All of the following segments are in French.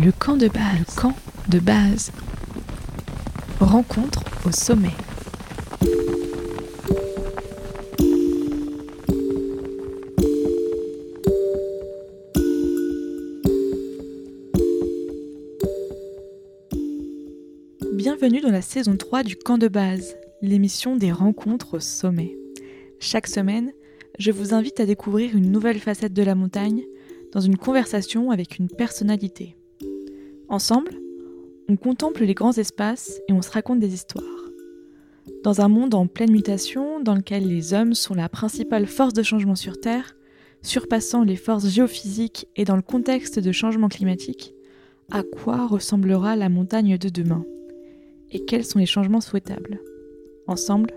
Le camp de base. Le camp de base. Rencontre au sommet. Bienvenue dans la saison 3 du camp de base, l'émission des rencontres au sommet. Chaque semaine, je vous invite à découvrir une nouvelle facette de la montagne dans une conversation avec une personnalité. Ensemble, on contemple les grands espaces et on se raconte des histoires. Dans un monde en pleine mutation, dans lequel les hommes sont la principale force de changement sur Terre, surpassant les forces géophysiques et dans le contexte de changement climatique, à quoi ressemblera la montagne de demain? Et quels sont les changements souhaitables? Ensemble,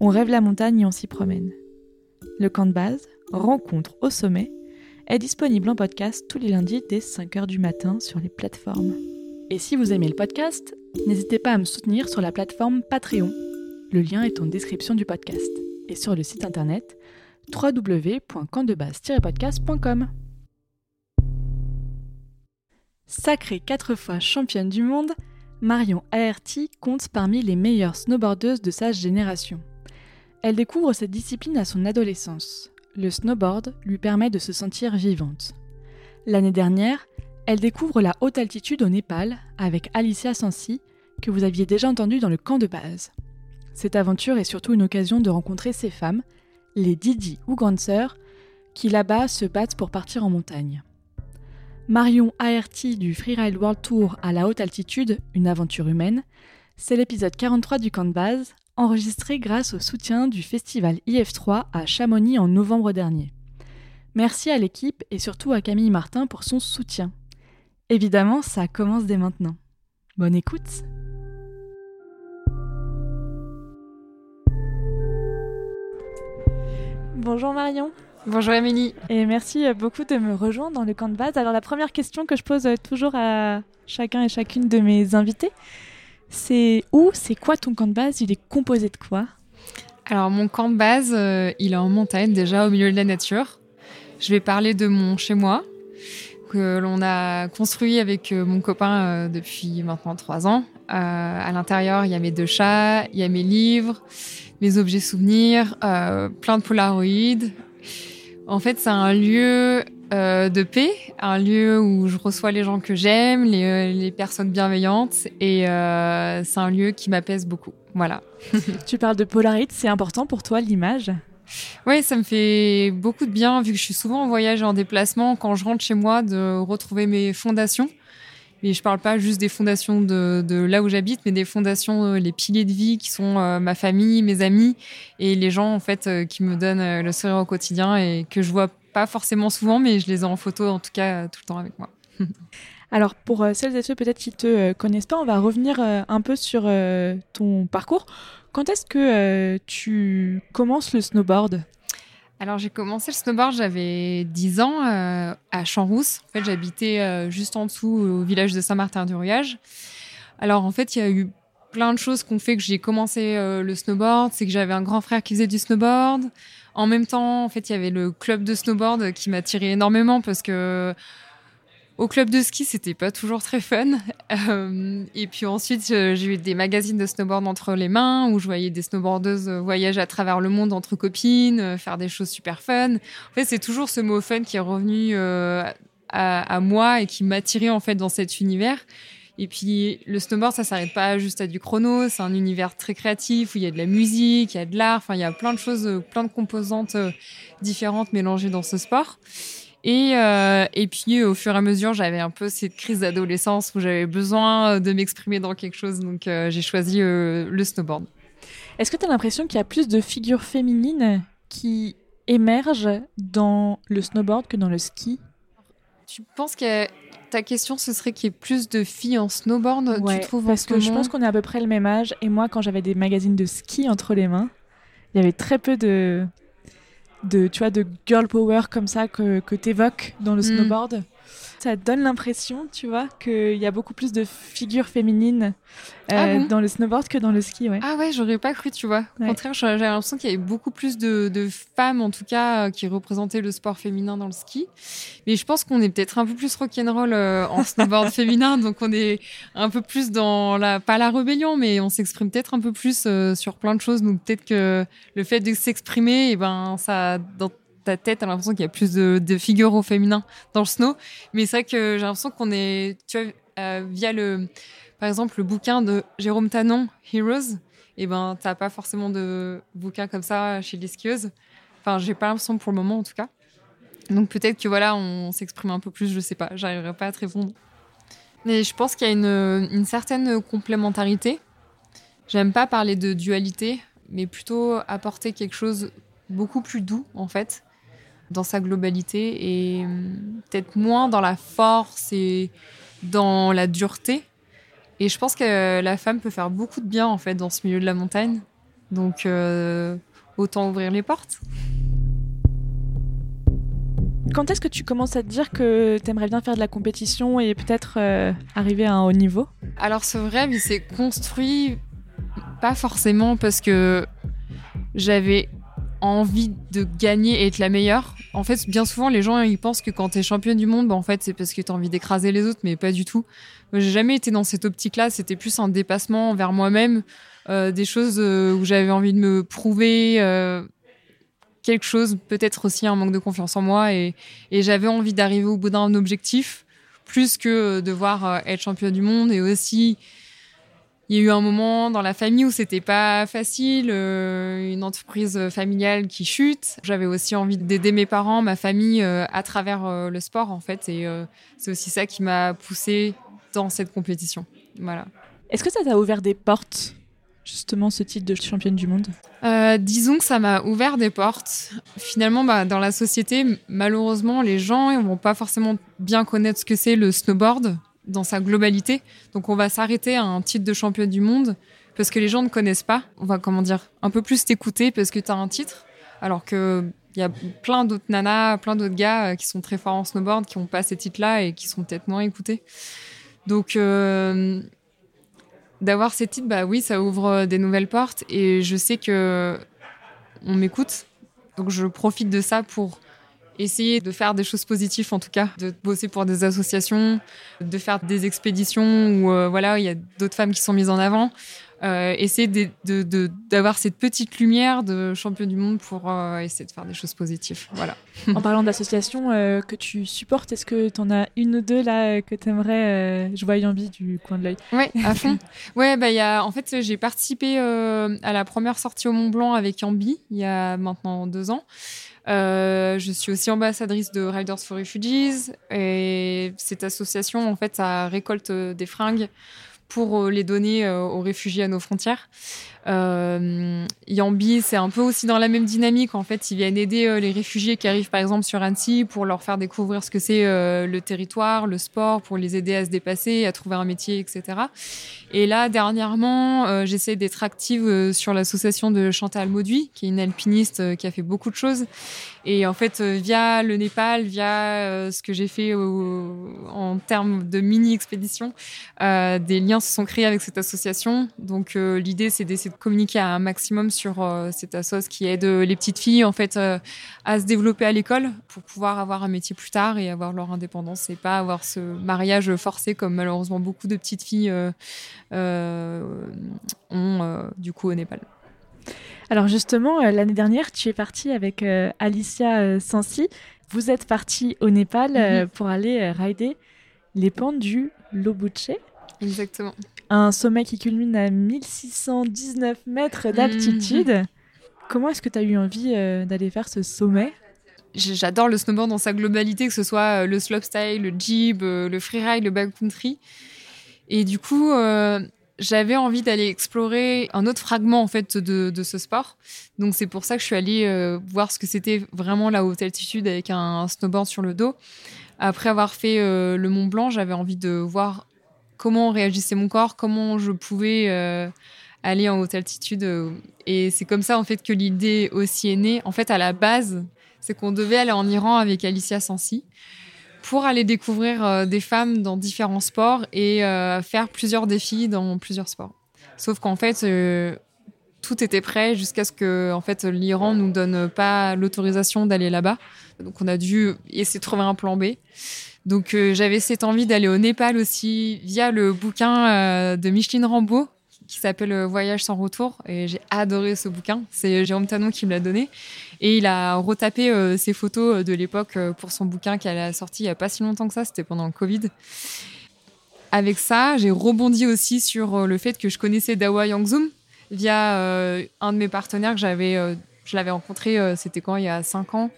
on rêve la montagne et on s'y promène. Le camp de base, rencontre au sommet, est disponible en podcast tous les lundis dès 5h du matin sur les plateformes. Et si vous aimez le podcast, n'hésitez pas à me soutenir sur la plateforme Patreon. Le lien est en description du podcast et sur le site internet www.campdebase-podcast.com. Sacrée quatre fois championne du monde, Marion Aerti compte parmi les meilleures snowboardeuses de sa génération. Elle découvre cette discipline à son adolescence le snowboard lui permet de se sentir vivante. L'année dernière, elle découvre la haute altitude au Népal avec Alicia Sansi, que vous aviez déjà entendu dans le camp de base. Cette aventure est surtout une occasion de rencontrer ces femmes, les Didi ou grandes sœurs, qui là-bas se battent pour partir en montagne. Marion Aerti du Freeride World Tour à la haute altitude, une aventure humaine, c'est l'épisode 43 du camp de base, enregistré grâce au soutien du festival IF3 à Chamonix en novembre dernier. Merci à l'équipe et surtout à Camille Martin pour son soutien. Évidemment, ça commence dès maintenant. Bonne écoute Bonjour Marion Bonjour Émilie. Et merci beaucoup de me rejoindre dans le camp de base. Alors la première question que je pose toujours à chacun et chacune de mes invités, c'est où C'est quoi ton camp de base? Il est composé de quoi? Alors mon camp de base, euh, il est en montagne déjà au milieu de la nature. Je vais parler de mon chez moi que l'on a construit avec euh, mon copain euh, depuis maintenant trois ans. à l'intérieur, il y a mes deux chats, il y a mes livres, mes objets souvenirs, plein de polaroïdes. En fait, c'est un lieu euh, de paix, un lieu où je reçois les gens que j'aime, les, euh, les, personnes bienveillantes, et euh, c'est un lieu qui m'apaise beaucoup. Voilà. tu parles de Polaroid, c'est important pour toi l'image? Oui, ça me fait beaucoup de bien, vu que je suis souvent en voyage et en déplacement, quand je rentre chez moi, de retrouver mes fondations. Mais je parle pas juste des fondations de, de là où j'habite, mais des fondations, les piliers de vie qui sont ma famille, mes amis et les gens en fait qui me donnent le sourire au quotidien et que je vois pas forcément souvent, mais je les ai en photo en tout cas tout le temps avec moi. Alors pour euh, celles et ceux peut-être qui te euh, connaissent pas, on va revenir euh, un peu sur ton parcours. Quand est-ce que tu commences le snowboard? Alors j'ai commencé le snowboard, j'avais 10 ans à Champs-Rousse. En fait, j'habitais juste en dessous au village de Saint-Martin-du-Riage. Alors en fait, il y a eu plein de choses qui ont fait que j'ai commencé le snowboard. C'est que j'avais un grand frère qui faisait du snowboard. En même temps, en fait, il y avait le club de snowboard qui m'a tiré énormément parce que au club de ski, c'était pas toujours très fun. Euh, et puis ensuite, j'ai eu des magazines de snowboard entre les mains où je voyais des snowboardeuses voyager à travers le monde entre copines, euh, faire des choses super fun. En fait, c'est toujours ce mot fun qui est revenu euh, à, à, moi et qui m'a tiré en fait dans cet univers. Et puis le snowboard, ça s'arrête pas juste à du chrono, c'est un univers très créatif où il y a de la musique, il y a de l'art, enfin il y a plein de choses, euh, plein de composantes euh, différentes mélangées dans ce sport. Euh, et puis au fur et à mesure, j'avais un peu cette crise d'adolescence où j'avais besoin de m'exprimer dans quelque chose, donc j'ai choisi le snowboard. Est-ce que tu as l'impression qu'il y a plus de figures féminines qui émergent dans le snowboard que dans le ski? Tu penses a ta question, ce serait qu'il y ait plus de filles en snowboard, tu trouves Parce que je pense qu'on est à peu près le même âge. Et moi, quand j'avais des magazines de ski entre les mains, il y avait très peu de, de, tu vois, de girl power comme ça que, que tu évoques dans le mm. snowboard. Ça donne l'impression, tu vois, qu'il y a beaucoup plus de figures féminines euh, Ah bon dans le snowboard que dans le ski, ouais. Ah ouais, j'aurais pas cru, tu vois. Au Ouais. contraire, j'avais l'impression qu'il y avait beaucoup plus de, de femmes, en tout cas, euh, qui représentaient le sport féminin dans le ski. Mais je pense qu'on est peut-être un peu plus rock'n'roll euh, en snowboard féminin, donc on est un peu plus dans la, pas la rébellion, mais on s'exprime peut-être un peu plus euh, sur plein de choses. Donc peut-être que le fait de s'exprimer, et ben, ça, dans tête, t'as l'impression qu'il y a plus de, de figures au féminin dans le snow. Mais c'est vrai que j'ai l'impression qu'on est, tu vois, euh, via le, par exemple, le bouquin de Jérôme Tanon, Heroes, et ben, t'as pas forcément de bouquin comme ça chez les skieuses. Enfin, j'ai pas l'impression pour le moment, en tout cas. Donc peut-être que voilà, on s'exprime un peu plus, je sais pas, j'arriverai pas à te répondre. Mais je pense qu'il y a une, une certaine complémentarité. J'aime pas parler de dualité, mais plutôt apporter quelque chose beaucoup plus doux, en fait, dans sa globalité, et hum, peut-être moins dans la force et dans la dureté. Et je pense que la femme peut faire beaucoup de bien, en fait, dans ce milieu de la montagne. Donc, euh, autant ouvrir les portes. Quand est-ce que tu commences à te dire que t'aimerais bien faire de la compétition et peut-être euh, arriver à un haut niveau? Alors ce rêve, il s'est construit pas forcément parce que j'avais envie de gagner et être la meilleure. En fait, bien souvent, les gens ils pensent que quand t'es championne du monde, bah, en fait, c'est parce que t'as envie d'écraser les autres, mais pas du tout. J'ai jamais été dans cette optique-là. C'était plus un dépassement vers moi-même, euh, des choses euh, où j'avais envie de me prouver. euh, quelque chose, peut-être aussi un manque de confiance en moi, et, et j'avais envie d'arriver au bout d'un objectif, plus que de devoir euh, être championne du monde, et aussi il y a eu un moment dans la famille où c'était pas facile, euh, une entreprise familiale qui chute. J'avais aussi envie d'aider mes parents, ma famille euh, à travers euh, le sport en fait, et c'est aussi ça qui m'a poussée dans cette compétition. Voilà. Est-ce que ça t'a ouvert des portes, justement, ce titre de championne du monde? Disons que ça m'a ouvert des portes. Finalement, bah, dans la société, malheureusement, les gens ils vont pas forcément bien connaître ce que c'est le snowboard dans sa globalité. Donc, on va s'arrêter à un titre de championne du monde parce que les gens ne connaissent pas. On va, comment dire, un peu plus t'écouter parce que tu as un titre. Alors que il y a plein d'autres nanas, plein d'autres gars euh, qui sont très forts en snowboard, qui n'ont pas ces titres-là et qui sont peut-être moins écoutés. Donc, euh, d'avoir ces titres, bah oui, ça ouvre euh, des nouvelles portes et je sais que on m'écoute. Donc je profite de ça pour essayer de faire des choses positives en tout cas, de bosser pour des associations, de faire des expéditions où euh, voilà, il y a d'autres femmes qui sont mises en avant. Euh, essayer d'avoir cette petite lumière de champion du monde pour euh, essayer de faire des choses positives. Voilà. En parlant d'associations euh, que tu supportes, est-ce que t'en as une ou deux là que t'aimerais euh, Je vois Yambi du coin de l'œil? Ouais, à fond. Ouais, bah y a en fait j'ai participé à la première sortie au Mont Blanc avec Yambi il y a maintenant deux ans. Euh, je suis aussi ambassadrice de Riders for Refugees et cette association en fait ça récolte euh, des fringues pour euh, les donner aux réfugiés à nos frontières. Euh, Yambi, c'est un peu aussi dans la même dynamique. En fait, ils viennent aider euh, les réfugiés qui arrivent par exemple sur Annecy pour leur faire découvrir ce que c'est euh, le territoire, le sport, pour les aider à se dépasser, à trouver un métier, etc. Et là, dernièrement, j'essaie d'être active sur l'association de Chantal Mauduit, qui est une alpiniste qui a fait beaucoup de choses. Et en fait, via le Népal, via ce que j'ai fait en termes de mini-expédition, des liens se sont créés avec cette association. Donc l'idée, c'est d'essayer de communiquer un maximum sur euh, cette assoce qui aide euh, les petites filles en fait euh, à se développer à l'école pour pouvoir avoir un métier plus tard et avoir leur indépendance et pas avoir ce mariage forcé comme malheureusement beaucoup de petites filles ont du coup au Népal. Alors justement, l'année dernière, tu es partie avec Alicia Sansi. Vous êtes partie au Népal euh, pour aller rider les pentes du Lobuche, Exactement. Un sommet qui culmine à 1619 mètres d'altitude. Comment est-ce que tu as eu envie euh, d'aller faire ce sommet? J'adore le snowboard dans sa globalité, que ce soit euh, le slopestyle, le jib, euh, le freeride, le backcountry. Et du coup, euh, j'avais envie d'aller explorer un autre fragment en fait de, de ce sport. Donc c'est pour ça que je suis allée euh, voir ce que c'était vraiment la haute altitude avec un, snowboard sur le dos. Après avoir fait le Mont Blanc, j'avais envie de voir comment réagissait mon corps, comment je pouvais euh, aller en haute altitude. euh, Et c'est comme ça en fait que l'idée aussi est née. En fait, à la base, c'est qu'on devait aller en Iran avec Alicia Sansi pour aller découvrir des femmes dans différents sports et faire plusieurs défis dans plusieurs sports. Sauf qu'en fait, tout était prêt jusqu'à ce que en fait l'Iran nous donne pas l'autorisation d'aller là-bas. Donc on a dû essayer de trouver un plan B. Donc euh, j'avais cette envie d'aller au Népal aussi via le bouquin euh, de Micheline Rambeau qui s'appelle euh, Voyage sans retour et j'ai adoré ce bouquin. C'est Jérôme Tanon qui me l'a donné et il a retapé ses photos de l'époque pour son bouquin qu'elle a sorti il y a pas si longtemps que ça, c'était pendant le Covid. Avec ça, j'ai rebondi aussi sur le fait que je connaissais Dawa Yangzoum via un de mes partenaires que j'avais je l'avais rencontré c'était quand il y a cinq ans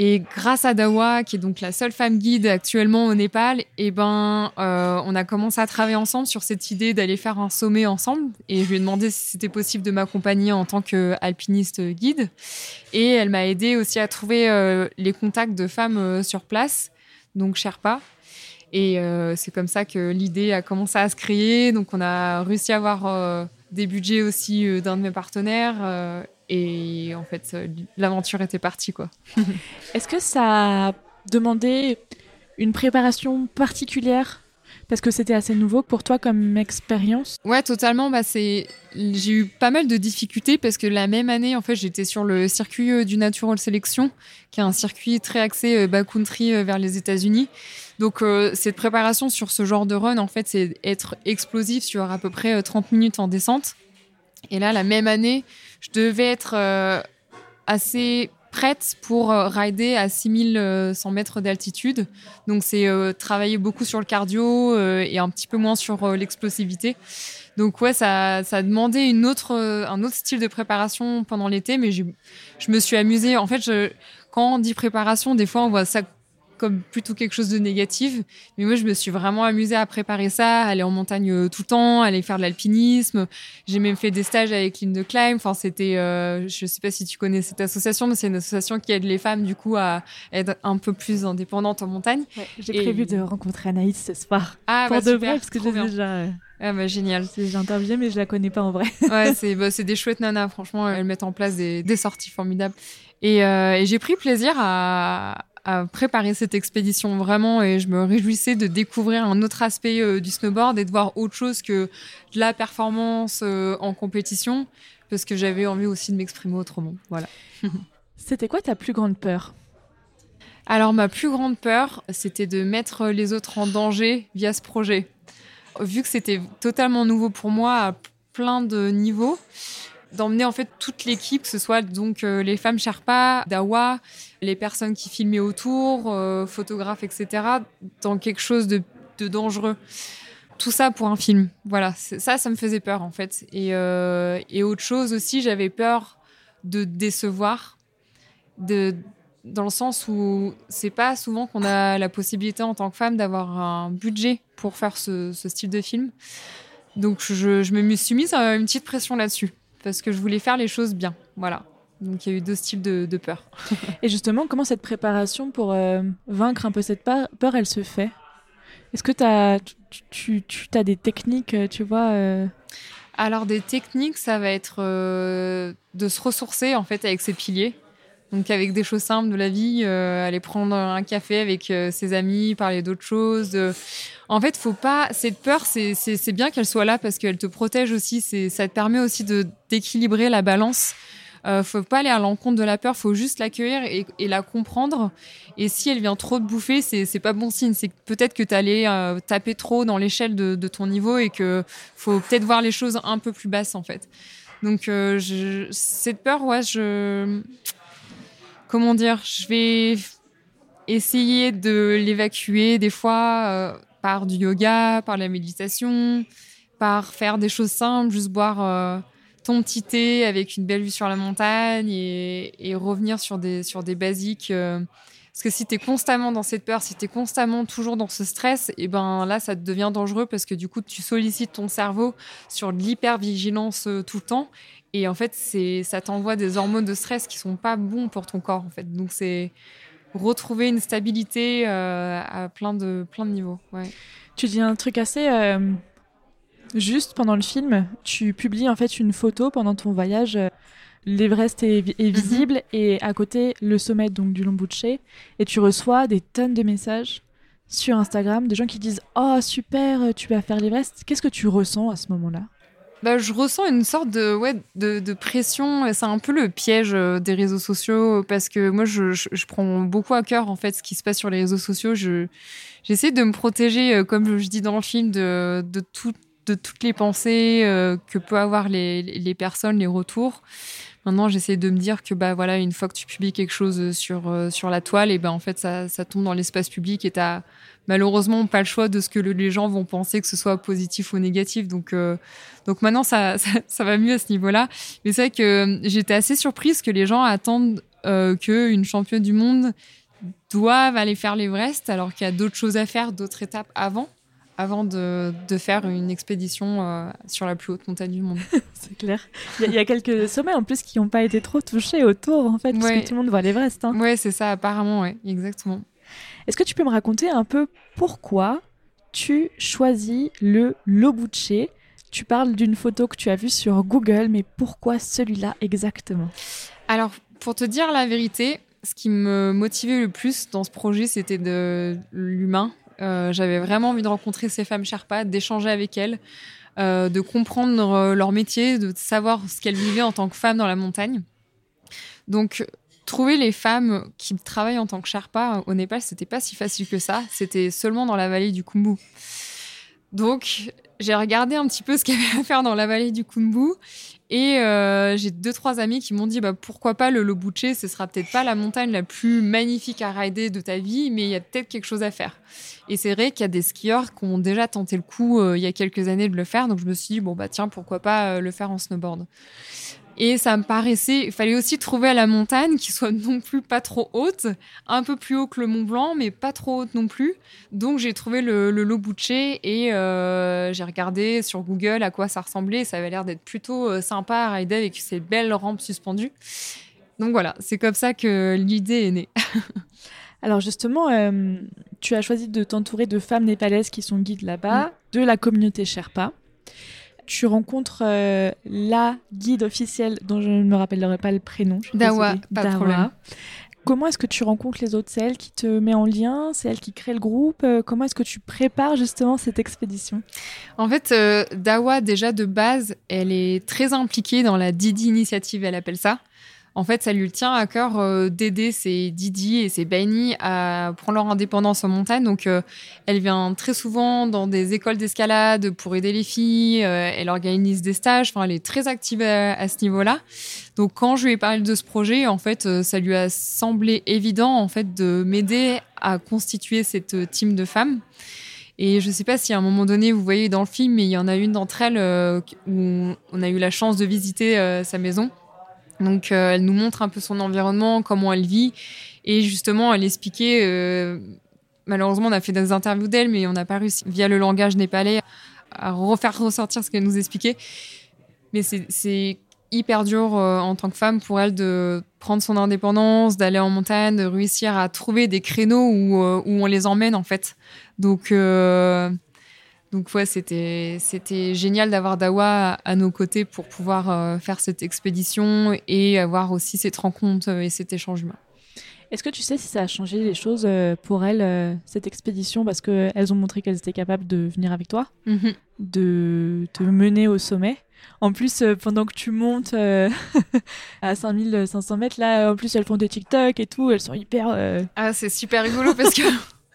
et grâce à Dawa, qui est donc la seule femme guide actuellement au Népal, eh ben, euh, on a commencé à travailler ensemble sur cette idée d'aller faire un sommet ensemble. Et je lui ai demandé si c'était possible de m'accompagner en tant qu'alpiniste guide. Et elle m'a aidé aussi à trouver euh, les contacts de femmes euh, sur place, donc Sherpa. Et c'est comme ça que l'idée a commencé à se créer. Donc on a réussi à avoir des budgets aussi d'un de mes partenaires et en fait, euh, l'aventure était partie, quoi. Est-ce que ça a demandé une préparation particulière? Parce que c'était assez nouveau pour toi comme expérience? Ouais, totalement. Bah, c'est... J'ai eu pas mal de difficultés parce que la même année, en fait, j'étais sur le circuit euh, du Natural Selection, qui est un circuit très axé euh, backcountry vers les États-Unis. Donc, cette préparation sur ce genre de run, en fait, c'est être explosif sur à peu près 30 minutes en descente. Et là, la même année, je devais être euh, assez prête pour euh, rider à 6100 mètres d'altitude. Donc c'est euh, travailler beaucoup sur le cardio et un petit peu moins sur l'explosivité. Donc ouais, ça, ça a demandé un autre style de préparation pendant l'été, mais je, me suis amusée. En fait, quand on dit préparation, des fois on voit ça comme plutôt quelque chose de négatif. Mais moi, je me suis vraiment amusée à préparer ça, aller en montagne euh, tout le temps, aller faire de l'alpinisme. J'ai même fait des stages avec Lynn de Climb. Enfin, c'était, euh, je sais pas si tu connais cette association, mais c'est une association qui aide les femmes, du coup, à être un peu plus indépendantes en montagne. j'ai prévu de rencontrer Anaïs ce soir. Ah, pour bah, de vrai, parce que j'ai déjà. Ah bah génial. J'ai interviewé mais je la connais pas en vrai. ouais, c'est bah, des chouettes nanas, franchement, elles mettent en place des, des sorties formidables. Et, euh, et j'ai pris plaisir à, à préparer cette expédition vraiment et je me réjouissais de découvrir un autre aspect euh, du snowboard et de voir autre chose que de la performance euh, en compétition parce que j'avais envie aussi de m'exprimer autrement. Voilà. C'était quoi ta plus grande peur? Alors ma plus grande peur, c'était de mettre les autres en danger via ce projet. Vu que c'était totalement nouveau pour moi à plein de niveaux, d'emmener en fait toute l'équipe, que ce soit donc euh, les femmes Sherpa, Dawa, les personnes qui filmaient autour, euh, photographes, etc., dans quelque chose de, dangereux. Tout ça pour un film. Voilà, ça, ça me faisait peur en fait. Et, euh, autre chose aussi, j'avais peur de décevoir, dans le sens où c'est pas souvent qu'on a la possibilité en tant que femme d'avoir un budget pour faire ce, style de film. Donc je, me suis mise une petite pression là-dessus parce que je voulais faire les choses bien. Voilà. Donc il y a eu deux styles de, peur. Et justement, comment cette préparation pour euh, vaincre un peu cette peur, elle se fait? Est-ce que as, tu, tu, as des techniques, euh, tu vois euh? Alors des techniques, ça va être de se ressourcer en fait avec ses piliers. Donc avec des choses simples de la vie, aller prendre un café avec ses amis, parler d'autres choses. En fait, faut pas. Cette peur, c'est bien qu'elle soit là parce qu'elle te protège aussi. Ça te permet aussi de d'équilibrer la balance. Euh, faut pas aller à l'encontre de la peur, faut juste l'accueillir et, la comprendre. Et si elle vient trop te bouffer, c'est pas bon signe. C'est peut-être que tu allé euh, taper trop dans l'échelle de, ton niveau et que faut peut-être voir les choses un peu plus basses en fait. Donc euh, cette peur, ouais, je comment dire, je vais essayer de l'évacuer des fois euh, par du yoga, par la méditation, par faire des choses simples, juste boire euh, ton petit thé avec une belle vue sur la montagne et, revenir sur des, basiques. Euh. Parce que si tu es constamment dans cette peur, si tu es constamment toujours dans ce stress, et eh ben là, ça devient dangereux parce que du coup, tu sollicites ton cerveau sur de l'hypervigilance euh, tout le temps. Et en fait, ça t'envoie des hormones de stress qui sont pas bons pour ton corps. En fait. Donc, c'est retrouver une stabilité euh, à plein de, plein de niveaux. Tu dis un truc assez euh, juste pendant le film. Tu publies en fait une photo pendant ton voyage. L'Everest est, Mhm. visible et à côté le sommet donc du Lombuche et tu reçois des tonnes de messages sur Instagram de gens qui disent oh super tu vas faire l'Everest qu'est-ce que tu ressens à ce moment-là? Bah, je ressens une sorte de, ouais, de, de pression. C'est un peu le piège euh, des réseaux sociaux parce que moi, je, je, je prends beaucoup à cœur en fait ce qui se passe sur les réseaux sociaux. Je, j'essaie de me protéger, euh, comme je dis dans le film, de, de, tout, de toutes les pensées euh, que peuvent avoir les, les personnes, les retours. Maintenant, j'essaie de me dire que bah voilà, une fois que tu publies quelque chose sur euh, sur la toile, et ben en fait ça, ça tombe dans l'espace public et t'as malheureusement pas le choix de ce que le- les gens vont penser que ce soit positif ou négatif. Donc euh, donc maintenant ça, ça va mieux à ce niveau-là. Mais c'est vrai que euh, j'étais assez surprise que les gens attendent euh, que une championne du monde doive aller faire l'Everest alors qu'il y a d'autres choses à faire, d'autres étapes avant avant de, de faire une expédition euh, sur la plus haute montagne du monde. c'est clair il y, a- il y a quelques sommets en plus qui n'ont pas été trop touchés autour en fait parce que tout le monde voit l'Everest hein. Ouais, c'est ça apparemment, ouais, exactement. est-ce que tu peux me raconter un peu pourquoi tu choisis le Lobuche tu parles d'une photo que tu as vue sur Google mais pourquoi celui-là exactement? Alors, pour te dire la vérité, ce qui me motivait le plus dans ce projet, c'était de l'humain. Euh, J'avais vraiment envie de rencontrer ces femmes Sherpas, d'échanger avec elles, euh, de comprendre euh, leur métier, de savoir ce qu'elles vivaient en tant que femmes dans la montagne. Donc, trouver les femmes qui travaillent en tant que Sherpa au Népal, c'était pas si facile que ça. C'était seulement dans la vallée du Khumbu. Donc, j'ai regardé un petit peu ce qu'il y avait à faire dans la vallée du Khumbu et euh, j'ai deux trois amis qui m'ont dit bah pourquoi pas le Lobuche, ce sera peut-être pas la montagne la plus magnifique à rider de ta vie, mais il y a peut-être quelque chose à faire. Et c'est vrai qu'il y a des skieurs qui ont déjà tenté le coup euh, il y a quelques années de le faire, donc je me suis dit bon bah tiens pourquoi pas euh, le faire en snowboard. Et ça me paraissait, il fallait aussi trouver à la montagne qui soit non plus pas trop haute, un peu plus haut que le Mont Blanc, mais pas trop haute non plus. Donc j'ai trouvé le, le Lobuche et euh, j'ai regardé sur Google à quoi ça ressemblait. Ça avait l'air d'être plutôt euh, sympa à rider avec ces belles rampes suspendues. Donc voilà, c'est comme ça que l'idée est née. Alors justement, euh, tu as choisi de t'entourer de femmes népalaises qui sont guides là-bas, de la communauté Sherpa. Tu rencontres euh, la guide officielle dont je ne me rappellerai pas le prénom. Dawa, désolée. pas de Dawa. problème. Comment est-ce que tu rencontres les autres? C'est elle qui te met en lien? C'est elle qui crée le groupe? Euh, Comment est-ce que tu prépares justement cette expédition? En fait, euh, Dawa, déjà de base, elle est très impliquée dans la Didi Initiative, elle appelle ça. En fait, ça lui tient à cœur euh, d'aider ses Didi et ses Baini à prendre leur indépendance en montagne. Donc, euh, elle vient très souvent dans des écoles d'escalade pour aider les filles. euh, elle organise des stages. Enfin, elle est très active à, ce niveau-là. Donc, quand je lui ai parlé de ce projet, en fait, ça lui a semblé évident en fait de m'aider à constituer cette team de femmes. Et je sais pas si à un moment donné, vous voyez dans le film, mais il y en a une d'entre elles où on a eu la chance de visiter sa maison. Donc, euh, elle nous montre un peu son environnement, comment elle vit. Et justement, elle expliquait, euh, malheureusement, on a fait des interviews d'elle, mais on n'a pas réussi, via le langage népalais, à refaire ressortir ce qu'elle nous expliquait. Mais c'est- hyper dur euh, en tant que femme pour elle de prendre son indépendance, d'aller en montagne, de réussir à trouver des créneaux où, euh, où on les emmène, en fait. Donc, euh, donc ouais, c'était c'était génial d'avoir Dawa à, à nos côtés pour pouvoir euh, faire cette expédition et avoir aussi cette rencontre euh, et cet échange humain. Est-ce que tu sais si ça a changé les choses euh, pour elles, cette expédition? Parce qu'elles ont montré qu'elles étaient capables de venir avec toi, de te mener au sommet. En plus, pendant que tu montes euh, à 5500 mètres, là, en plus, elles font des TikTok et tout. Elles sont hyper. euh, Ah, c'est super rigolo parce que,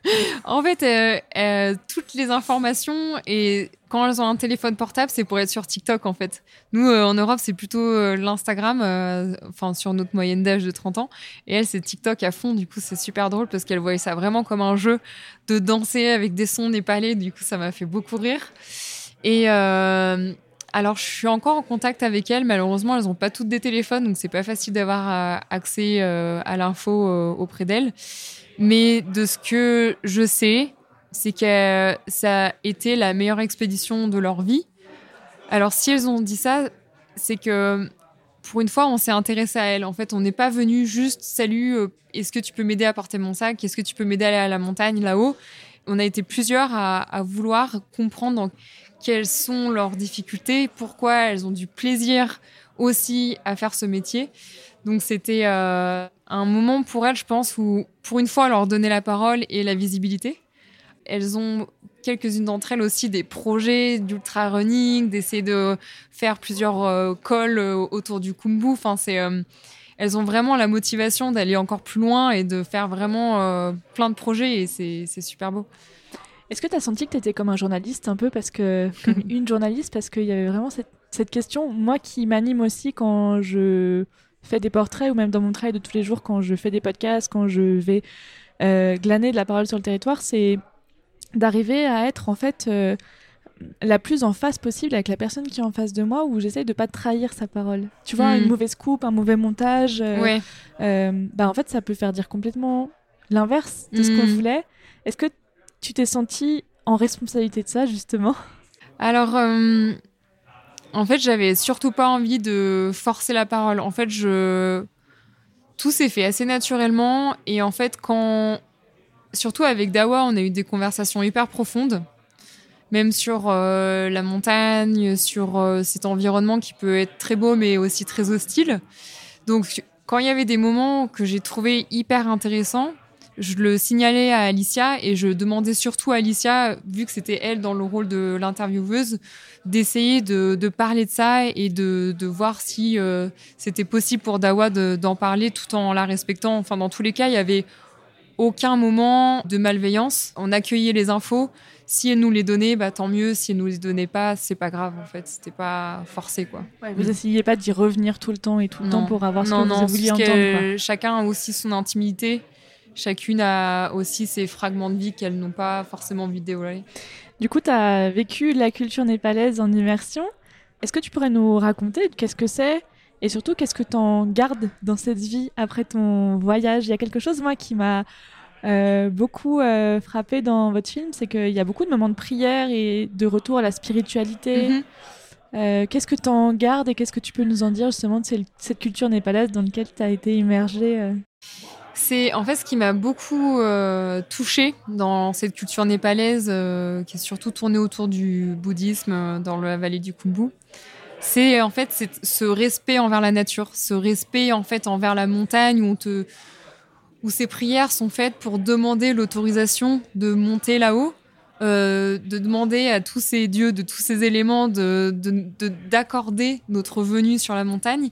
en fait, euh, euh, toutes les informations et quand elles ont un téléphone portable, c'est pour être sur TikTok en fait. Nous, euh, en Europe, c'est plutôt l'Instagram, enfin sur notre moyenne d'âge de 30 ans. Et elle, c'est TikTok à fond. Du coup, c'est super drôle parce qu'elle voyait ça vraiment comme un jeu de danser avec des sons népalais. Du coup, ça m'a fait beaucoup rire. Et alors, je suis encore en contact avec elles. Malheureusement, elles n'ont pas toutes des téléphones, donc c'est pas facile d'avoir accès à l'info auprès d'elles. Mais de ce que je sais, c'est que ça a été la meilleure expédition de leur vie. Alors, si elles ont dit ça, c'est que pour une fois, on s'est intéressé à elles. En fait, on n'est pas venu juste salut, euh, est-ce que tu peux m'aider à porter mon sac? Est-ce que tu peux m'aider à aller à la montagne là-haut? On a été plusieurs à, vouloir comprendre quelles sont leurs difficultés, pourquoi elles ont du plaisir aussi à faire ce métier. Donc c'était euh, un moment pour elles, je pense, où pour une fois, leur donner la parole et la visibilité. Elles ont quelques-unes d'entre elles aussi des projets d'ultra running, d'essayer de faire plusieurs euh, cols euh, autour du kumbu. Enfin, c'est elles ont vraiment la motivation d'aller encore plus loin et de faire vraiment plein de projets et c'est super beau. Est-ce que tu as senti que tu étais comme un journaliste un peu parce que comme une journaliste parce qu'il y avait vraiment cette, cette question moi qui m'anime aussi quand je fais des portraits ou même dans mon travail de tous les jours quand je fais des podcasts, quand je vais euh, glaner de la parole sur le territoire, c'est d'arriver à être en fait euh, la plus en face possible avec la personne qui est en face de moi où j'essaye de pas trahir sa parole. Tu vois, une hmm. mauvaise coupe, un mauvais montage, euh, bah en fait ça peut faire dire complètement l'inverse de ce qu'on hmm. voulait. Est-ce que tu t'es senti en responsabilité de ça justement? Alors en fait, j'avais surtout pas envie de forcer la parole. En fait, je tout s'est fait assez naturellement et en fait, quand surtout avec Dawa, on a eu des conversations hyper profondes, même sur euh, la montagne, sur euh, cet environnement qui peut être très beau mais aussi très hostile. Donc, quand il y avait des moments que j'ai trouvé hyper intéressants, je le signalais à Alicia et je demandais surtout à Alicia, vu que c'était elle dans le rôle de l'intervieweuse, d'essayer de, parler de ça et de, voir si euh, c'était possible pour Dawa d'en parler tout en la respectant. Enfin, dans tous les cas, il y avait aucun moment de malveillance. On accueillait les infos. Si elle nous les donnait, bah, tant mieux. Si elle nous les donnait pas, c'est pas grave en fait. C'était pas forcé quoi. vous essayez pas d'y revenir tout le temps et tout le temps pour avoir ce que vous vouliez entendre. Chacun a aussi son intimité chacune a aussi ses fragments de vie qu'elles n'ont pas forcément envie de dévoiler. Du coup, tu as vécu la culture népalaise en immersion. Est-ce que tu pourrais nous raconter qu'est-ce que c'est et surtout qu'est-ce que tu en gardes dans cette vie après ton voyage? Il y a quelque chose, moi, qui m'a euh, beaucoup euh, frappé dans votre film, c'est qu'il y a beaucoup de moments de prière et de retour à la spiritualité. Mhm. Euh, qu'est-ce que tu en gardes et qu'est-ce que tu peux nous en dire justement de cette culture népalaise dans laquelle tu as été immergée c'est en fait ce qui m'a beaucoup euh, touchée dans cette culture népalaise, euh, qui est surtout tournée autour du bouddhisme dans la vallée du Kumbu. C'est en fait ce respect envers la nature, ce respect en fait envers la montagne où on te où ces prières sont faites pour demander l'autorisation de monter là-haut euh, de demander à tous ces dieux, de tous ces éléments, d'accorder de, notre venue sur la montagne.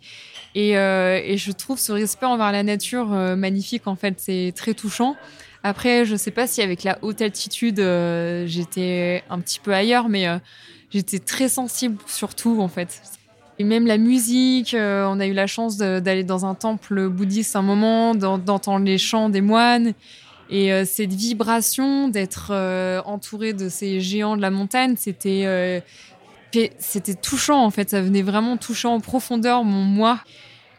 Euh, et, je trouve ce respect envers la nature euh, magnifique, en fait, c'est très touchant. Après, je sais pas si avec la haute altitude, j'étais un petit peu ailleurs, mais j'étais très sensible surtout, en fait. Et même la musique, on a eu la chance d'aller dans un temple bouddhiste un moment, d'entendre les chants des moines. Et euh, cette vibration d'être euh, entouré de ces géants de la montagne, c'était euh, c'était touchant en fait. Ça venait vraiment touchant en profondeur mon moi.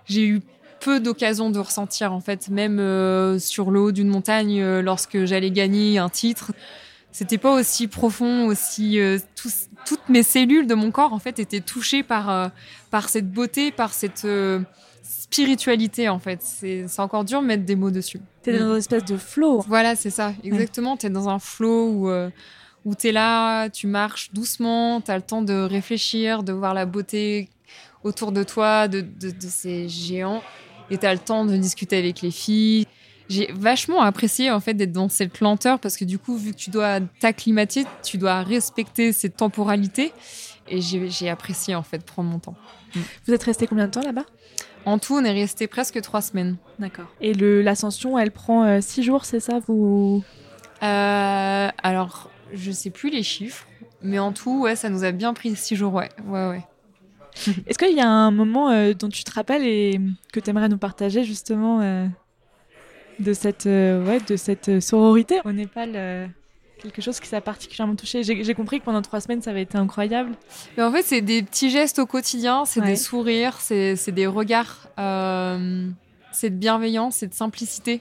J'ai eu peu d'occasions de ressentir en fait, même sur le haut d'une montagne lorsque j'allais gagner un titre. C'était pas aussi profond, aussi toutes mes cellules de mon corps en fait étaient touchées par par cette beauté, par cette spiritualité en fait. C'est encore dur de mettre des mots dessus. T'es dans une espèce de flow. Voilà, c'est ça, exactement. T'es dans un flow où, euh, où t'es là, tu marches doucement, t'as le temps de réfléchir, de voir la beauté autour de toi, de, de, ces géants, et t'as le temps de discuter avec les filles. J'ai vachement apprécié en fait d'être dans cette lenteur parce que du coup, vu que tu dois t'acclimater, tu dois respecter cette temporalité. Et j'ai apprécié en fait prendre mon temps. Vous êtes resté combien de temps là-bas? En tout, on est resté presque trois semaines. D'accord. Et l'ascension, elle prend euh, six jours, c'est ça? Vous euh, Alors, je sais plus les chiffres, mais en tout, ouais, ça nous a bien pris six jours, ouais, ouais, ouais. Est-ce qu'il y a un moment euh, dont tu te rappelles et que tu aimerais nous partager justement de cette, ouais, de cette sororité au Népal quelque chose qui s'est particulièrement touché. J'ai compris que pendant trois semaines, ça avait été incroyable. Mais en fait, c'est des petits gestes au quotidien, c'est des sourires, c'est des regards, euh, c'est de bienveillance, c'est de simplicité.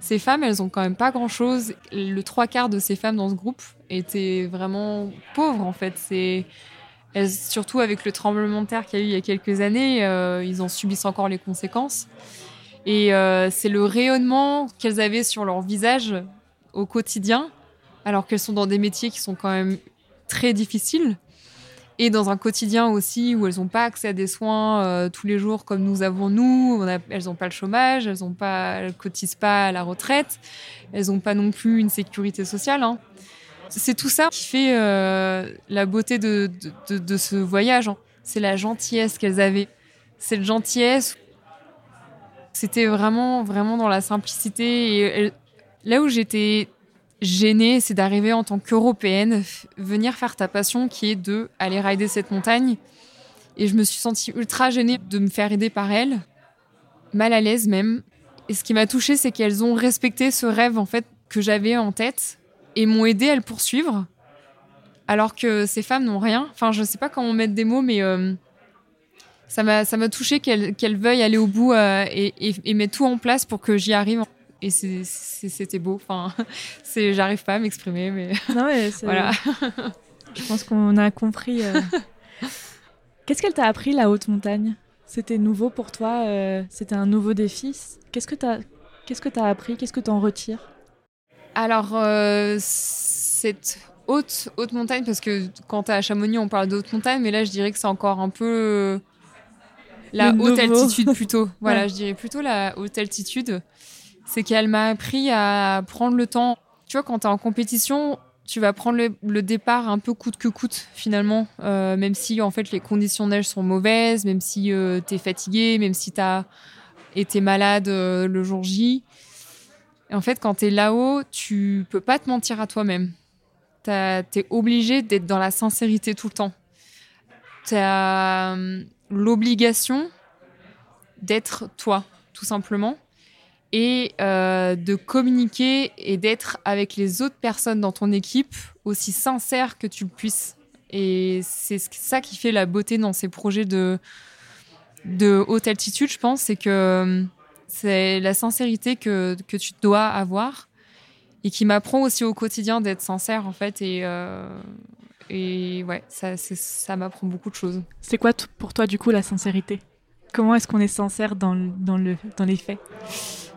Ces femmes, elles ont quand même pas grand-chose. Le trois quarts de ces femmes dans ce groupe étaient vraiment pauvres, en fait. C'est surtout avec le tremblement de terre qu'il y a eu il y a quelques années, euh, ils en subissent encore les conséquences. Et euh, c'est le rayonnement qu'elles avaient sur leur visage au quotidien alors qu'elles sont dans des métiers qui sont quand même très difficiles et dans un quotidien aussi où elles n'ont pas accès à des soins euh, tous les jours comme nous avons nous. elles n'ont pas le chômage, elles ne pas, cotisent pas à la retraite, elles n'ont pas non plus une sécurité sociale. Hein. C'est tout ça qui fait euh, la beauté de, de, ce voyage. Hein. C'est la gentillesse qu'elles avaient. Cette gentillesse, c'était vraiment, vraiment dans la simplicité. Et là où j'étais gênée, c'est d'arriver en tant qu'Européenne, venir faire ta passion qui est de aller rider cette montagne. Et je me suis sentie ultra gênée de me faire aider par elles, mal à l'aise même. Et ce qui m'a touchée, c'est qu'elles ont respecté ce rêve en fait que j'avais en tête et m'ont aidé à le poursuivre. Alors que ces femmes n'ont rien. Enfin, je sais pas comment mettre des mots, mais euh, ça m'a ça m'a touché qu'elles veuillent aller au bout euh, et, et mettre tout en place pour que j'y arrive et c'était beau. Enfin, j'arrive pas à m'exprimer, mais non, voilà. Je pense qu'on a compris. Euh. Qu'est-ce qu'elle t'a appris la haute montagne? C'était nouveau pour toi euh, C'était un nouveau défi? Qu'est-ce que t'as Qu'est-ce que as appris? Qu'est-ce que tu en retires? Alors cette haute haute montagne, parce que quand t'es à Chamonix, on parle de haute montagne, mais là je dirais que c'est encore un peu la haute altitude plutôt. Voilà, je dirais plutôt la haute altitude c'est qu'elle m'a appris à prendre le temps. Tu vois, quand tu es en compétition, tu vas prendre le, départ un peu coûte que coûte finalement, euh, même si en fait les conditions de neige sont mauvaises, même si euh, tu es fatigué, même si tu as été malade euh, le jour J. en fait, quand tu es là-haut, tu peux pas te mentir à toi-même. Tu es obligé d'être dans la sincérité tout le temps. Tu as l'obligation d'être toi, tout simplement et euh, de communiquer et d'être avec les autres personnes dans ton équipe aussi sincère que tu le puisses. Et c'est ça qui fait la beauté dans ces projets de, de haute altitude, je pense, c'est que euh, c'est la sincérité que, que, tu dois avoir et qui m'apprend aussi au quotidien d'être sincère, en fait. Et, euh, et ouais, ça, ça m'apprend beaucoup de choses. C'est quoi pour toi, du coup, la sincérité? Comment est-ce qu'on est sincère dans, dans, le, dans les faits?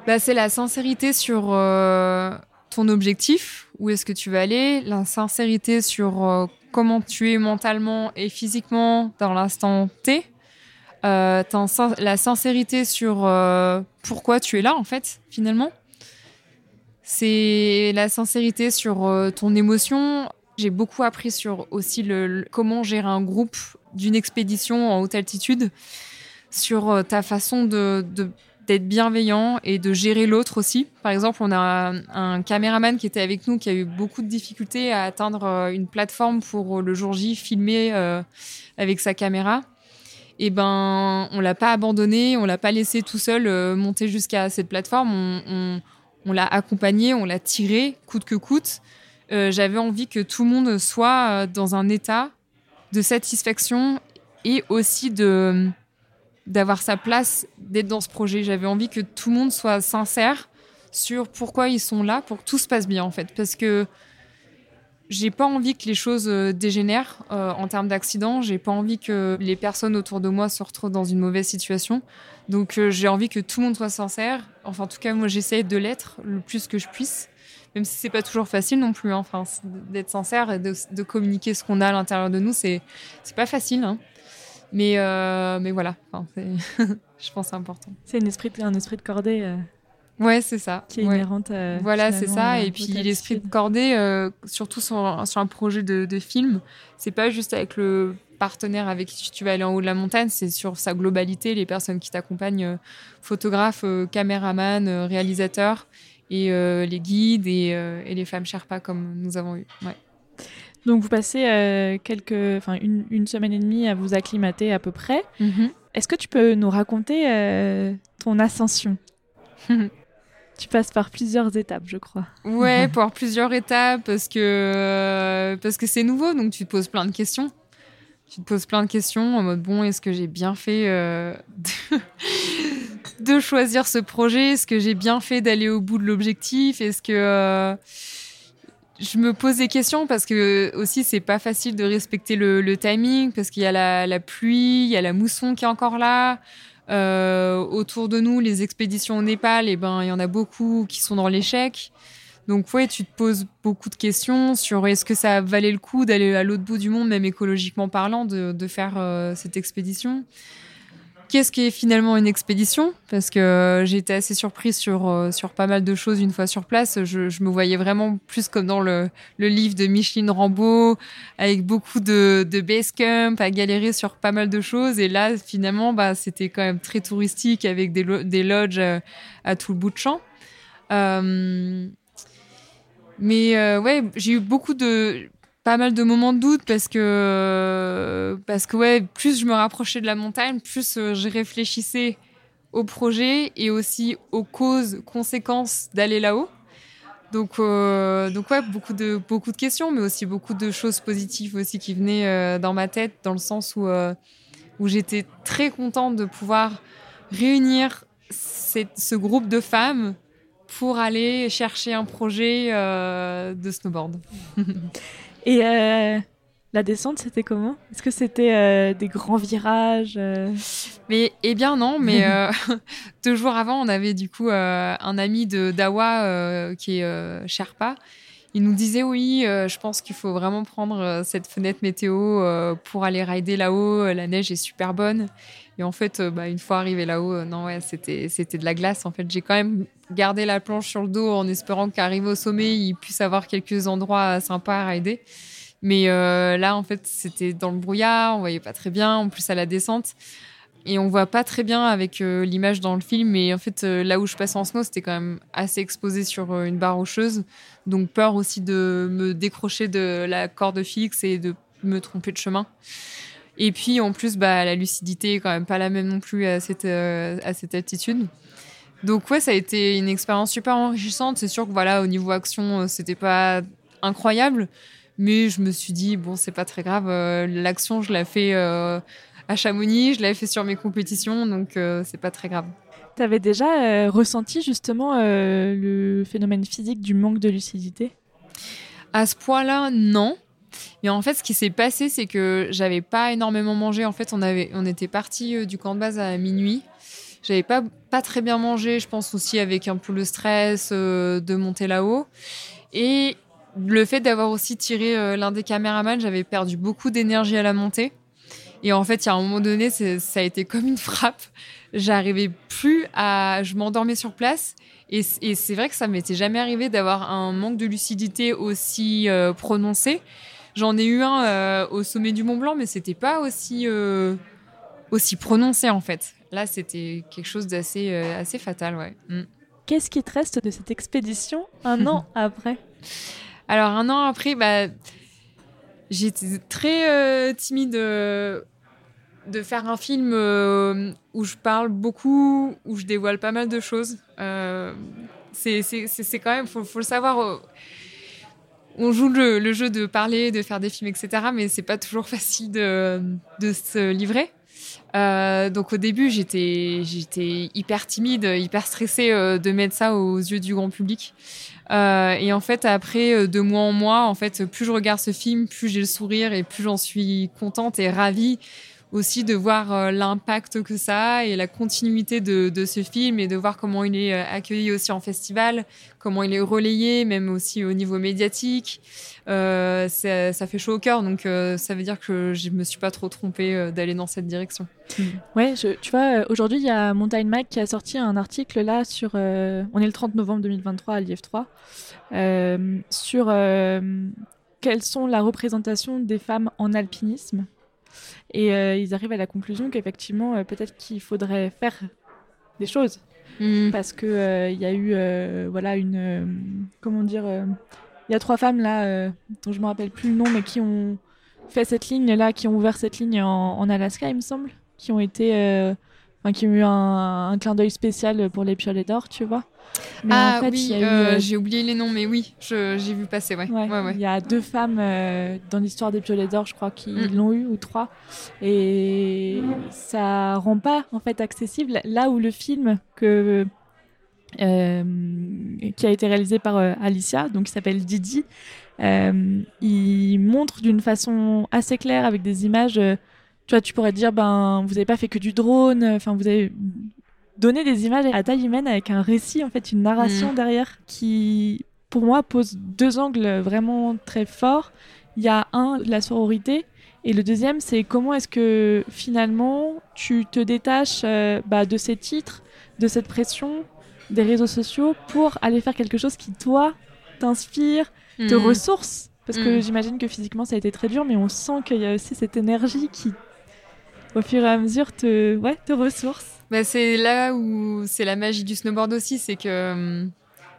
Bah, C'est la sincérité sur euh, ton objectif, où est-ce que tu vas aller, la sincérité sur euh, comment tu es mentalement et physiquement dans l'instant T, euh, la sincérité sur pourquoi tu es là, en fait, finalement. C'est la sincérité sur ton émotion. J'ai beaucoup appris sur aussi le, comment gérer un groupe d'une expédition en haute altitude, sur ta façon d'être bienveillant et de gérer l'autre aussi. Par exemple, on a un, caméraman qui était avec nous qui a eu beaucoup de difficultés à atteindre euh, une plateforme pour le jour J filmer euh, avec sa caméra. Et eh ben, on l'a pas abandonné, on l'a pas laissé tout seul euh, monter jusqu'à cette plateforme. On, l'a accompagné, on l'a tiré coûte que coûte. J'avais envie que tout le monde soit dans un état de satisfaction et aussi de d'avoir sa place, d'être dans ce projet. J'avais envie que tout le monde soit sincère sur pourquoi ils sont là, pour que tout se passe bien en fait. Parce que j'ai pas envie que les choses euh, dégénèrent euh, en termes d'accidents. J'ai pas envie que les personnes autour de moi se retrouvent dans une mauvaise situation. Donc euh, j'ai envie que tout le monde soit sincère. Enfin, en tout cas, moi, j'essaie de l'être le plus que je puisse. Même si c'est pas toujours facile non plus. Hein. Enfin, d'être sincère et de, communiquer ce qu'on a à l'intérieur de nous, c'est c'est pas facile. Hein. Mais, euh, mais voilà, je pense c'est important. C'est un esprit, un esprit de cordée. Euh, ouais, c'est ça. Qui est inhérente à, Voilà, c'est ça. Et puis l'esprit de cordée, euh, surtout sur, sur, un projet de, de film, c'est pas juste avec le partenaire avec qui tu vas aller en haut de la montagne, c'est sur sa globalité, les personnes qui t'accompagnent, photographes, caméraman, réalisateurs, et les guides et, et, les femmes Sherpa comme nous avons eu. Ouais. Donc vous passez euh, quelques, enfin une, semaine et demie à vous acclimater à peu près. Mhm. Est-ce que tu peux nous raconter euh, ton ascension? Tu passes par plusieurs étapes, je crois. Ouais, par plusieurs étapes parce que euh, parce que c'est nouveau, donc tu te poses plein de questions. Tu te poses plein de questions en mode bon, est-ce que j'ai bien fait de... de... choisir ce projet? Est-ce que j'ai bien fait d'aller au bout de l'objectif? Est-ce que je me pose des questions parce que aussi c'est pas facile de respecter le, timing parce qu'il y a la, pluie, il y a la mousson qui est encore là. Euh, autour de nous, les expéditions au Népal, et eh ben il y en a beaucoup qui sont dans l'échec. Donc ouais, tu te poses beaucoup de questions sur est-ce que ça valait le coup d'aller à l'autre bout du monde, même écologiquement parlant, de, de faire euh, cette expédition. Qu'est-ce qui est finalement une expédition? Parce que euh, j'ai été assez surprise sur, euh, sur pas mal de choses une fois sur place. Je, me voyais vraiment plus comme dans le, le livre de Micheline Rambeau, avec beaucoup de, de base camp, à galérer sur pas mal de choses. Et là, finalement, bah, c'était quand même très touristique, avec des, des lodges à, à, tout le bout de champ. Euh, mais euh, ouais, j'ai eu beaucoup de pas mal de moments de doute parce que parce que ouais, plus je me rapprochais de la montagne, plus euh, je réfléchissais au projet et aussi aux causes, conséquences d'aller là-haut. Donc euh, donc ouais, beaucoup de beaucoup de questions, mais aussi beaucoup de choses positives aussi qui venaient euh, dans ma tête, dans le sens où euh, où j'étais très contente de pouvoir réunir ce groupe de femmes pour aller chercher un projet de snowboard. Et euh, la descente, c'était comment? Est-ce que c'était euh, des grands virages euh? Mais eh bien non, mais deux jours avant, on avait du coup un ami de Dawa qui est Sherpa. Il nous disait oui, je pense qu'il faut vraiment prendre cette fenêtre météo pour aller rider là-haut. La neige est super bonne. Et en fait, bah, une fois arrivé là-haut, non ouais, c'était c'était de la glace. En fait, j'ai quand même gardé la planche sur le dos en espérant qu'arrivé au sommet, il puisse avoir quelques endroits sympas à rider. Mais euh, là, en fait, c'était dans le brouillard, on voyait pas très bien, en plus à la descente. Et on voit pas très bien avec euh, l'image dans le film. Mais en fait, euh, là où je passais en snow, c'était quand même assez exposé sur euh, une barre rocheuse. Donc peur aussi de me décrocher de la corde fixe et de me tromper de chemin. Et puis en plus, bah, la lucidité est quand même pas la même non plus à cette, euh, à cette altitude. Donc ouais, ça a été une expérience super enrichissante. C'est sûr que voilà, au niveau action, euh, c'était pas incroyable, mais je me suis dit bon, c'est pas très grave. Euh, L'action, je l'ai fait euh, à Chamonix, je l'avais fait sur mes compétitions, donc c'est pas très grave. Tu avais déjà ressenti justement le phénomène physique du manque de lucidité? À ce point-là, non. Mais en fait, ce qui s'est passé, c'est que j'avais pas énormément mangé. En fait, on avait, on était parti euh, du camp de base à minuit. J'avais pas pas très bien mangé. Je pense aussi avec un peu le stress euh, de monter là-haut et le fait d'avoir aussi tiré euh, l'un des caméramans, j'avais perdu beaucoup d'énergie à la montée. Et en fait, il y a un moment donné, ça a été comme une frappe. J'arrivais plus à, je m'endormais sur place. Et, c'est vrai que ça m'était jamais arrivé d'avoir un manque de lucidité aussi prononcé. J'en ai eu un euh, au sommet du Mont Blanc, mais c'était pas aussi euh, aussi prononcé en fait. Là, c'était quelque chose d'assez euh, assez fatal, ouais. Mm. Qu'est-ce qui te reste de cette expédition un an après? Alors un an après, bah, j'étais très timide de faire un film où je parle beaucoup, où je dévoile pas mal de choses. C'est quand même, faut, faut le savoir. On joue le, le jeu de parler, de faire des films, etc. Mais c'est pas toujours facile de, de se livrer. Euh, donc au début, j'étais j'étais hyper timide, hyper stressée euh, de mettre ça aux yeux du grand public. Euh, et en fait, après, euh, de mois en mois, en fait, plus je regarde ce film, plus j'ai le sourire et plus j'en suis contente et ravie aussi de voir euh, l'impact que ça a et la continuité de, ce film et de voir comment il est euh, accueilli aussi en festival, comment il est relayé, même aussi au niveau médiatique. Euh, ça, fait chaud au cœur, donc ça veut dire que je me suis pas trop trompée d'aller dans cette direction. Ouais, je- tu vois, aujourd'hui, il y a Mountain Mac qui a sorti un article là sur. on est le 30 novembre 2023 à l'IF3. euh, sur quelles sont la représentation des femmes en alpinisme. Et euh, ils arrivent à la conclusion qu'effectivement, euh, peut-être qu'il faudrait faire des choses. Parce que euh, il y a eu, voilà, une. comment dire. Il y a trois femmes là, dont je me rappelle plus le nom, mais qui ont fait cette ligne là, qui ont ouvert cette ligne en, en Alaska, il me semble qui ont été enfin, qui ont eu un, un clin d'œil spécial pour les piolets d'or tu vois mais ah en fait oui, il a eu euh, euh, j'ai oublié les noms, mais oui, j'ai vu passer, ouais. ouais, ouais, ouais. il y a deux femmes euh, dans l'histoire des piolets d'or je crois qui Mm. l'ont eu ou trois et ça rend pas en fait accessible là où le film que euh, qui a été réalisé par Alicia, donc qui s'appelle Didi. Il montre d'une façon assez claire avec des images. Tu vois, tu pourrais te dire, ben, vous n'avez pas fait que du drone. Enfin, vous avez donné des images à taille humaine avec un récit, en fait, une narration Mhm. derrière qui, pour moi, pose deux angles vraiment très forts. Il y a un, la sororité, et le deuxième, c'est comment est-ce que finalement tu te détaches euh, bah, de ces titres, de cette pression, des réseaux sociaux pour aller faire quelque chose qui, toi, t'inspire, te Mhm. ressource. Parce que Mhm. j'imagine que physiquement ça a été très dur, mais on sent qu'il y a aussi cette énergie qui, au fur et à mesure, te, ouais, te ressource. Bah, c'est là où c'est la magie du snowboard aussi, c'est que hum,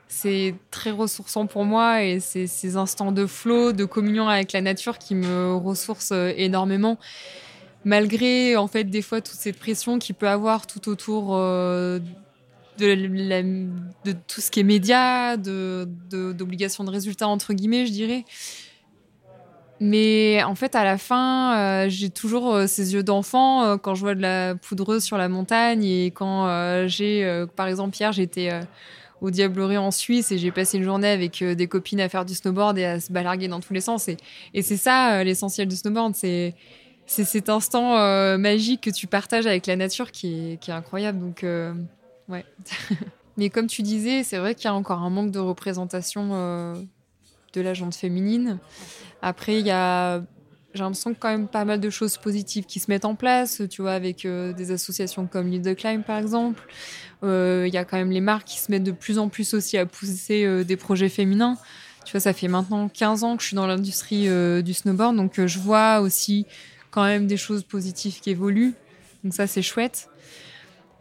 c'est très ressourçant pour moi et c'est ces instants de flow, de communion avec la nature qui me ressourcent euh, énormément. Malgré en fait des fois toute cette pression qu'il peut avoir tout autour euh, de, de tout ce qui est média, de de- d'obligation de, résultats entre guillemets, je dirais. Mais en fait, à la fin, euh, j'ai toujours euh, ces yeux d'enfant euh, quand je vois de la poudreuse sur la montagne et quand j'ai, par exemple, hier, j'étais au Diablerie en Suisse et j'ai passé une journée avec des copines à faire du snowboard et à se balarguer dans tous les sens. Et, c'est ça l'essentiel du snowboard, c'est cet instant magique que tu partages avec la nature qui est, qui est incroyable. Donc, ouais. Mais comme tu disais, c'est vrai qu'il y a encore un manque de représentation de la jante féminine. Après, il y a, j'ai l'impression que quand même pas mal de choses positives qui se mettent en place, tu vois, avec euh, des associations comme Lead the Climb par exemple. Euh, Il y a quand même les marques qui se mettent de plus en plus aussi à pousser euh, des projets féminins. Tu vois, ça fait maintenant 15 ans que je suis dans l'industrie du snowboard, donc je vois aussi quand même des choses positives qui évoluent. Donc ça, c'est chouette.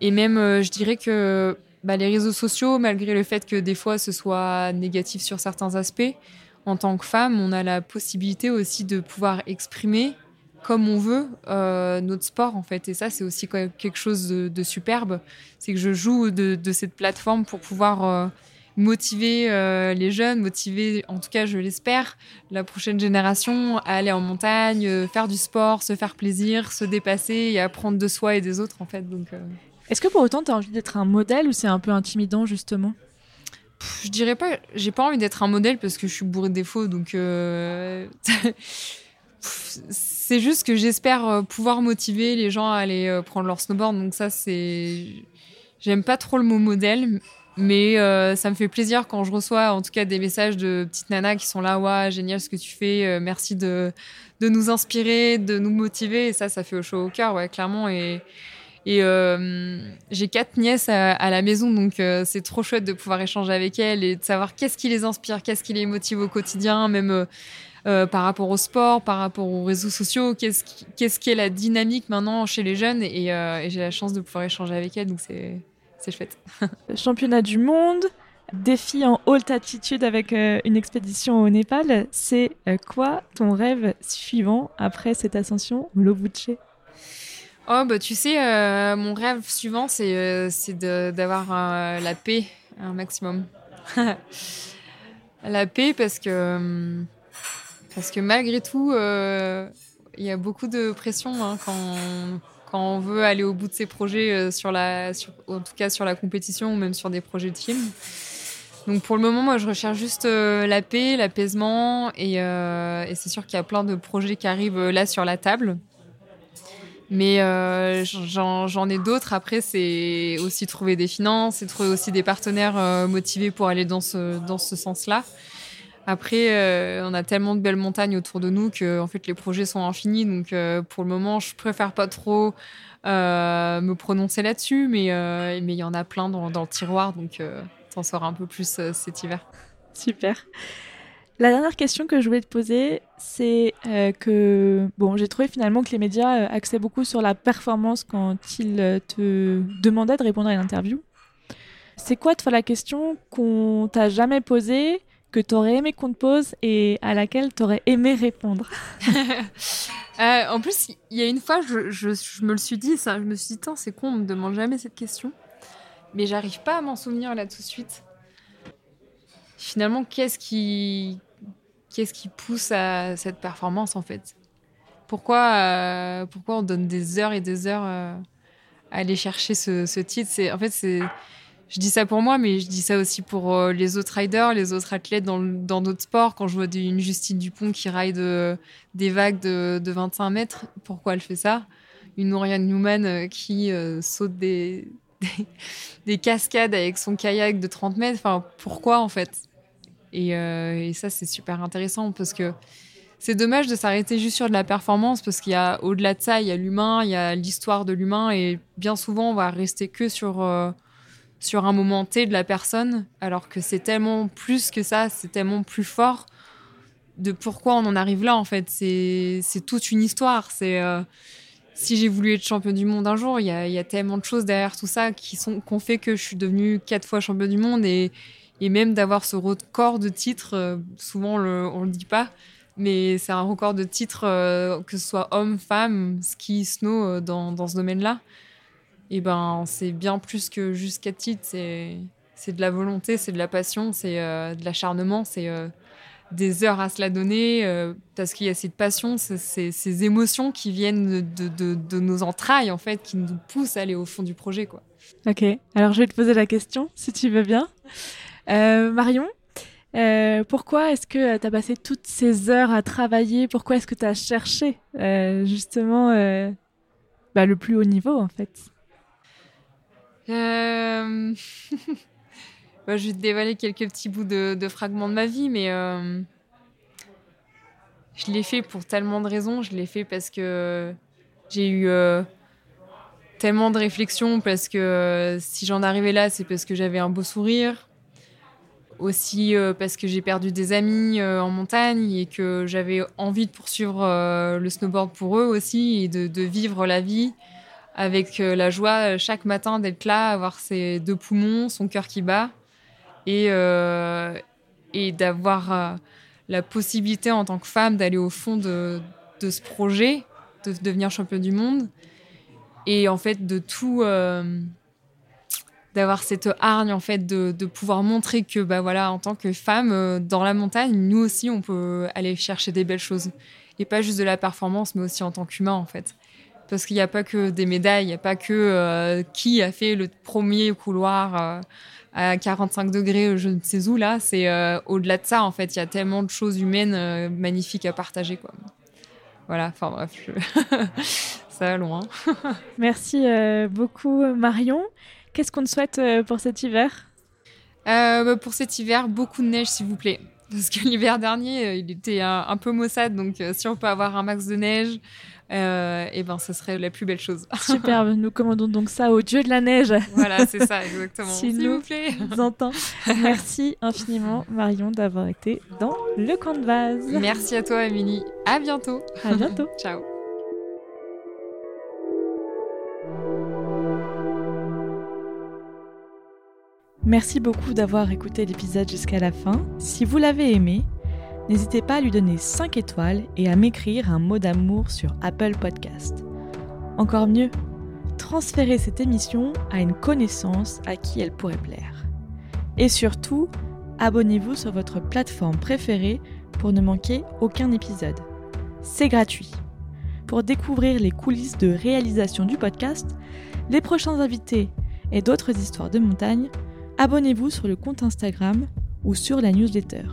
Et même, je dirais que bah, les réseaux sociaux, malgré le fait que des fois ce soit négatif sur certains aspects, en tant que femme, on a la possibilité aussi de pouvoir exprimer comme on veut euh, notre sport en fait. Et ça, c'est aussi quelque chose de, superbe. C'est que je joue de, cette plateforme pour pouvoir euh, motiver euh, les jeunes, motiver, en tout cas, je l'espère, la prochaine génération à aller en montagne, faire du sport, se faire plaisir, se dépasser et apprendre de soi et des autres en fait. Est-ce que pour autant tu as envie d'être un modèle ou c'est un peu intimidant justement? Je dirais pas, j'ai pas envie d'être un modèle parce que je suis bourrée de défauts, donc euh, c'est juste que j'espère euh, pouvoir motiver les gens à aller euh, prendre leur snowboard. Donc ça, c'est, j'aime pas trop le mot modèle, mais ça me fait plaisir quand je reçois en tout cas des messages de petites nanas qui sont là, génial ce que tu fais, merci de de nous inspirer, de nous motiver. Et ça, ça fait chaud au cœur, clairement. Et et euh, j'ai quatre nièces à, la maison, donc euh, c'est trop chouette de pouvoir échanger avec elles et de savoir qu'est-ce qui les inspire, qu'est-ce qui les motive au quotidien, même euh, par rapport au sport, par rapport aux réseaux sociaux, qu'est-ce qui, qu'est-ce qui la dynamique maintenant chez les jeunes. Et, j'ai la chance de pouvoir échanger avec elles, donc c'est chouette. Championnat du monde, défi en haute altitude avec une expédition au Népal. C'est quoi ton rêve suivant après cette ascension au Lobuche? Oh, bah tu sais, euh, mon rêve suivant, c'est euh, d'avoir euh, la paix un maximum. la paix parce que, euh, parce que malgré tout, il y a beaucoup de pression hein, quand, on- quand on veut aller au bout de ses projets, sur la, en tout cas sur la compétition ou même sur des projets de film. Donc pour le moment, moi, je recherche juste la paix, l'apaisement, et, c'est sûr qu'il y a plein de projets qui arrivent là sur la table. Mais euh, j'en ai d'autres. Après, c'est aussi trouver des finances, et trouver aussi des partenaires euh, motivés pour aller dans ce, dans ce sens-là. Après, euh, on a tellement de belles montagnes autour de nous que en fait, les projets sont infinis. Donc, pour le moment, je préfère pas trop me prononcer là-dessus. Mais mais il y en a plein dans, le tiroir. Donc, t'en sauras un peu plus cet hiver. Super. La dernière question que je voulais te poser, c'est euh, que bon, j'ai trouvé finalement que les médias euh, axaient beaucoup sur la performance quand ils euh, te demandaient de répondre à une interview. C'est quoi, toi, la question qu'on t'a jamais posée, que t'aurais aimé qu'on te pose et à laquelle t'aurais aimé répondre? En plus, il y a une fois, je, je, me le suis dit, ça, je me suis dit, c'est con, on me demande jamais cette question. Mais j'arrive pas à m'en souvenir là tout de suite. Finalement, qu'est-ce qui, qu'est-ce qui pousse à cette performance en fait? Pourquoi, euh, pourquoi on donne des heures et des heures euh, à aller chercher ce, titre? C'est en fait c'est je dis ça pour moi, mais je dis ça aussi pour euh, les autres riders, les autres athlètes dans, d'autres sports. Quand je vois une Justine Dupont qui ride des vagues de, de 25 mètres, pourquoi elle fait ça? Une Oriane Newman qui saute des, des, des cascades avec son kayak de 30 mètres, enfin, pourquoi en fait? Et, et ça, c'est super intéressant parce que c'est dommage de s'arrêter juste sur de la performance parce qu'il y a au-delà de ça, il y a l'humain, il y a l'histoire de l'humain et bien souvent on va rester que sur euh, sur un moment T de la personne alors que c'est tellement plus que ça, c'est tellement plus fort de pourquoi on en arrive là en fait. C'est toute une histoire. C'est euh, si j'ai voulu être champion du monde un jour, il y a, y a, tellement de choses derrière tout ça qui sont qu'on fait que je suis devenue quatre fois champion du monde et même d'avoir ce record de titres, euh, souvent le, on le dit pas mais c'est un record de titres, euh, que ce soit homme, femme, ski, snow, euh, dans, dans, ce domaine-là. Et ben, c'est bien plus que juste quatre titres. C'est, de la volonté, c'est de la passion, c'est de l'acharnement, c'est des heures à se la donner, parce qu'il y a cette passion, ces émotions qui viennent de, de, de, nos entrailles, en fait, qui nous poussent à aller au fond du projet. Quoi. Ok, alors je vais te poser la question, si tu veux bien. Marion, euh, pourquoi est-ce que euh, tu as passé toutes ces heures à travailler? Pourquoi est-ce que tu as cherché euh, justement euh, bah, le plus haut niveau en fait? Euh... bah, Je vais te dévaler quelques petits bouts de fragments de ma vie, mais je l'ai fait pour tellement de raisons. Je l'ai fait parce que j'ai eu tellement de réflexions, parce que si j'en arrivais là, c'est parce que j'avais un beau sourire aussi euh, parce que j'ai perdu des amis euh, en montagne et que j'avais envie de poursuivre euh, le snowboard pour eux aussi et de, vivre la vie avec la joie chaque matin d'être là, avoir ses deux poumons, son cœur qui bat et, et d'avoir la possibilité en tant que femme d'aller au fond de, ce projet, de devenir championne du monde et en fait de tout d'avoir cette hargne en fait de, pouvoir montrer que bah voilà en tant que femme euh, dans la montagne nous aussi on peut aller chercher des belles choses. Et pas juste de la performance mais aussi en tant qu'humain en fait. Parce qu'il n'y a pas que des médailles il n'y a pas que euh, qui a fait le premier couloir euh, à 45 degrés je ne sais où là. C'est au-delà de ça en fait il y a tellement de choses humaines magnifiques à partager quoi. Voilà enfin bref je... ça loin. Merci beaucoup Marion Qu'est-ce qu'on te souhaite euh, pour cet hiver? Euh, bah, Pour cet hiver, beaucoup de neige, s'il vous plaît. Parce que l'hiver dernier, euh, il était un, un peu maussade, donc si on peut avoir un max de neige, euh, et ben ce serait la plus belle chose. Superbe, nous commandons donc ça au dieu de la neige. Voilà, c'est ça, exactement. S'il vous plaît. entend. Merci infiniment, Marion, d'avoir été dans le camp de base. Merci à toi, Émilie. À bientôt. À bientôt. Ciao. Merci beaucoup d'avoir écouté l'épisode jusqu'à la fin. Si vous l'avez aimé, n'hésitez pas à lui donner 5 étoiles et à m'écrire un mot d'amour sur Apple Podcast. Encore mieux, transférez cette émission à une connaissance à qui elle pourrait plaire. Et surtout, abonnez-vous sur votre plateforme préférée pour ne manquer aucun épisode. C'est gratuit. Pour découvrir les coulisses de réalisation du podcast, les prochains invités et d'autres histoires de montagne, abonnez-vous sur le compte Instagram ou sur la newsletter.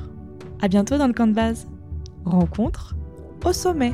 À bientôt dans le camp de base. Rencontre au sommet.